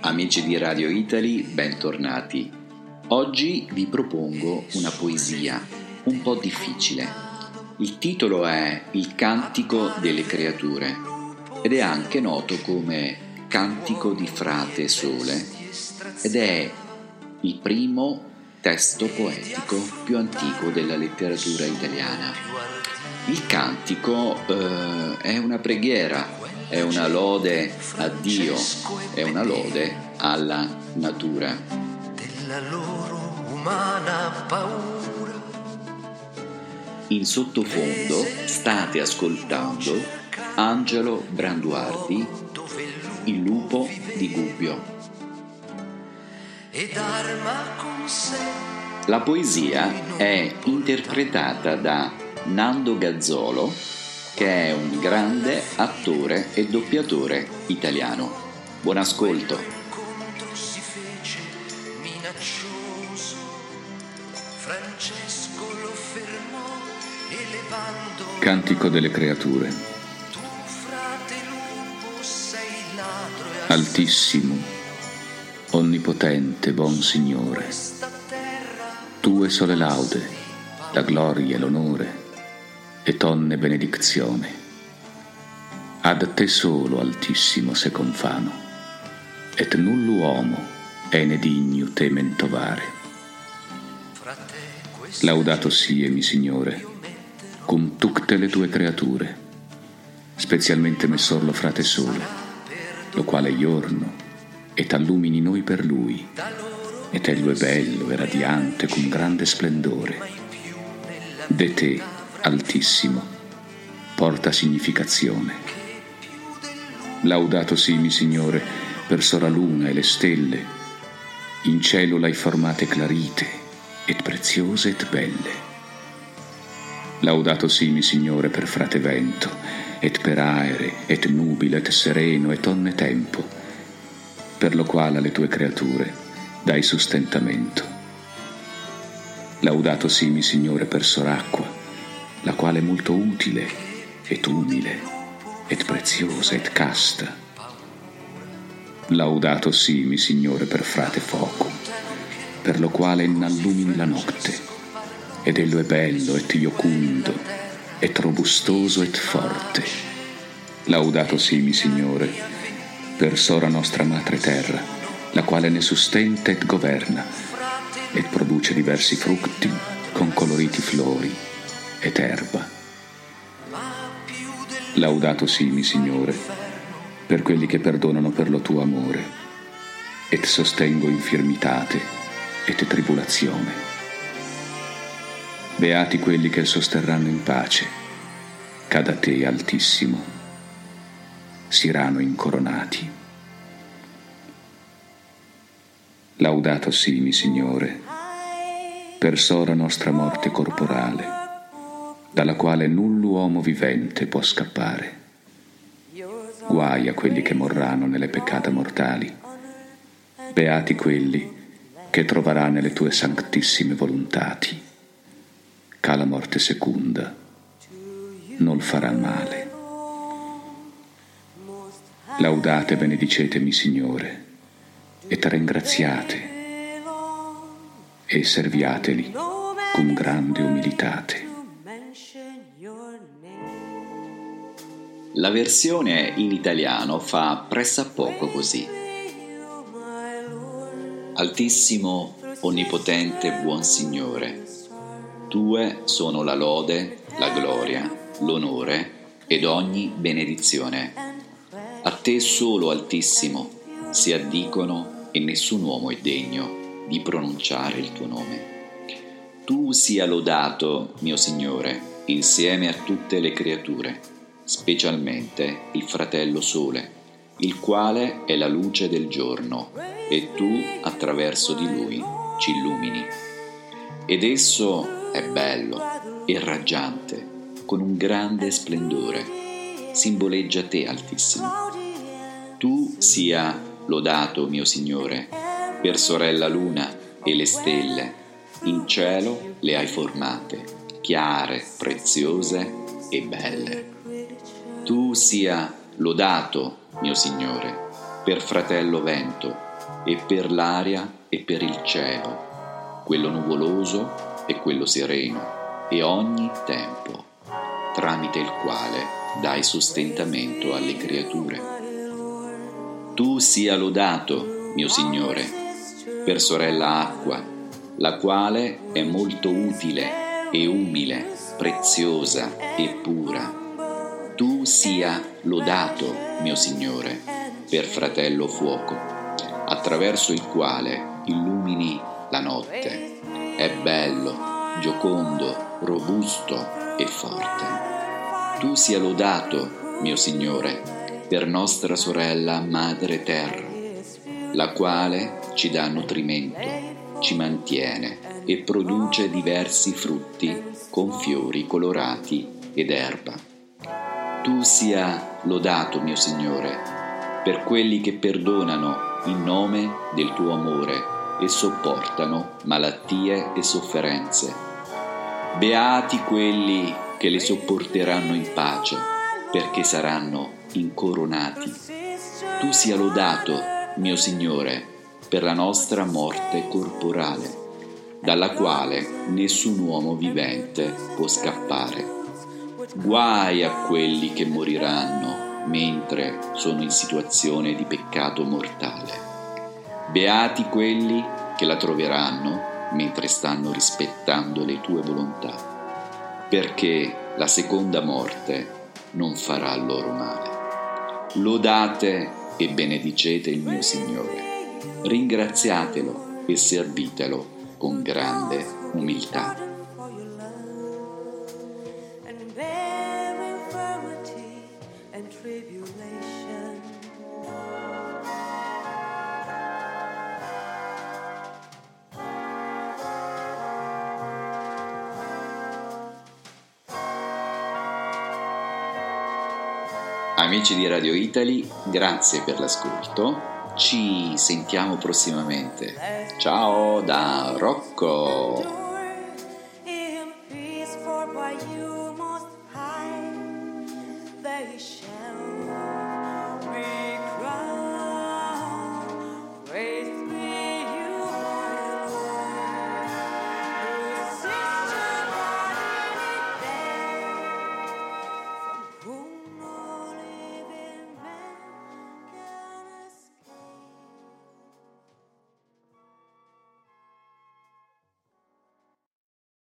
Amici di Radio Italy, bentornati. Oggi vi propongo una poesia un po' difficile. Il titolo è Il cantico delle creature ed è anche noto come Cantico di Frate Sole ed è il primo testo poetico più antico della letteratura italiana. Il cantico eh, è una preghiera è una lode a Dio, è una lode alla natura. Della loro umana paura. In sottofondo state ascoltando Angelo Branduardi, Il lupo di Gubbio. La poesia è interpretata da Nando Gazzolo che è un grande attore e doppiatore italiano. Buon ascolto. Cantico delle creature. Altissimo, onnipotente, buon Signore, tue sole laude, la gloria e l'onore e tonne benedizione. Ad te solo, Altissimo, se confano, et uomo è ne digno te mentovare. Laudato siemi, Signore, con tutte le tue creature, specialmente Messorlo frate sole, lo quale giorno et allumini noi per lui, et ello è bello e radiante con grande splendore. De te, altissimo, porta significazione. Laudato simi, Signore, per sora luna e le stelle, in cielo l'hai formate clarite, et preziose et belle. Laudato simi, Signore, per frate vento, et per aere, et nubile, et sereno, et onne tempo, per lo quale alle tue creature dai sostentamento. Laudato simi, Signore, per soracqua, la quale è molto utile et umile et preziosa et casta. Laudato simi, Signore, per frate fuoco, per lo quale innallumini la notte, ed ello è bello et iocundo, et robustoso et forte. Laudato simi, Signore, per sora nostra madre terra, la quale ne sustenta et governa, et produce diversi frutti con coloriti flori ed erba. Laudato simi, Signore, per quelli che perdonano per lo tuo amore, et sostengo infirmitate et tribulazione. Beati quelli che sosterranno in pace, cada te altissimo, siranno incoronati. Laudato simi, Signore, per sora nostra morte corporale, dalla quale uomo vivente può scappare. Guai a quelli che morranno nelle peccate mortali. Beati quelli che troverà nelle tue sanctissime volontati. La morte seconda non farà male. Laudate e benedicetemi, Signore, e te ringraziate e serviateli con grande umilitate. La versione in italiano fa pressappoco così. Altissimo, onnipotente, buon Signore, tue sono la lode, la gloria, l'onore ed ogni benedizione. A te solo, Altissimo, si addicono e nessun uomo è degno di pronunciare il tuo nome. Tu sia lodato, mio Signore, insieme a tutte le creature specialmente il fratello Sole, il quale è la luce del giorno, e tu attraverso di lui ci illumini. Ed esso è bello e raggiante, con un grande splendore, simboleggia te, Altissimo. Tu sia lodato, mio Signore, per sorella luna e le stelle, in cielo le hai formate, chiare, preziose e belle tu sia lodato, mio Signore, per fratello vento, e per l'aria e per il cielo, quello nuvoloso e quello sereno, e ogni tempo, tramite il quale dai sostentamento alle creature. Tu sia lodato, mio Signore, per sorella acqua, la quale è molto utile e umile, preziosa e pura. Tu sia lodato, mio Signore, per fratello fuoco, attraverso il quale illumini la notte. È bello, giocondo, robusto e forte. Tu sia lodato, mio Signore, per nostra sorella Madre Terra, la quale ci dà nutrimento, ci mantiene e produce diversi frutti con fiori colorati ed erba. Tu sia lodato, mio Signore, per quelli che perdonano in nome del tuo amore e sopportano malattie e sofferenze. Beati quelli che le sopporteranno in pace, perché saranno incoronati. Tu sia lodato, mio Signore, per la nostra morte corporale, dalla quale nessun uomo vivente può scappare. Guai a quelli che moriranno mentre sono in situazione di peccato mortale. Beati quelli che la troveranno mentre stanno rispettando le tue volontà perché la seconda morte non farà loro male. Lodate e benedicete il mio Signore, ringraziatelo e servitelo con grande umiltà. Amici di Radio Italy, grazie per l'ascolto. Ci sentiamo prossimamente. Ciao da Rocco.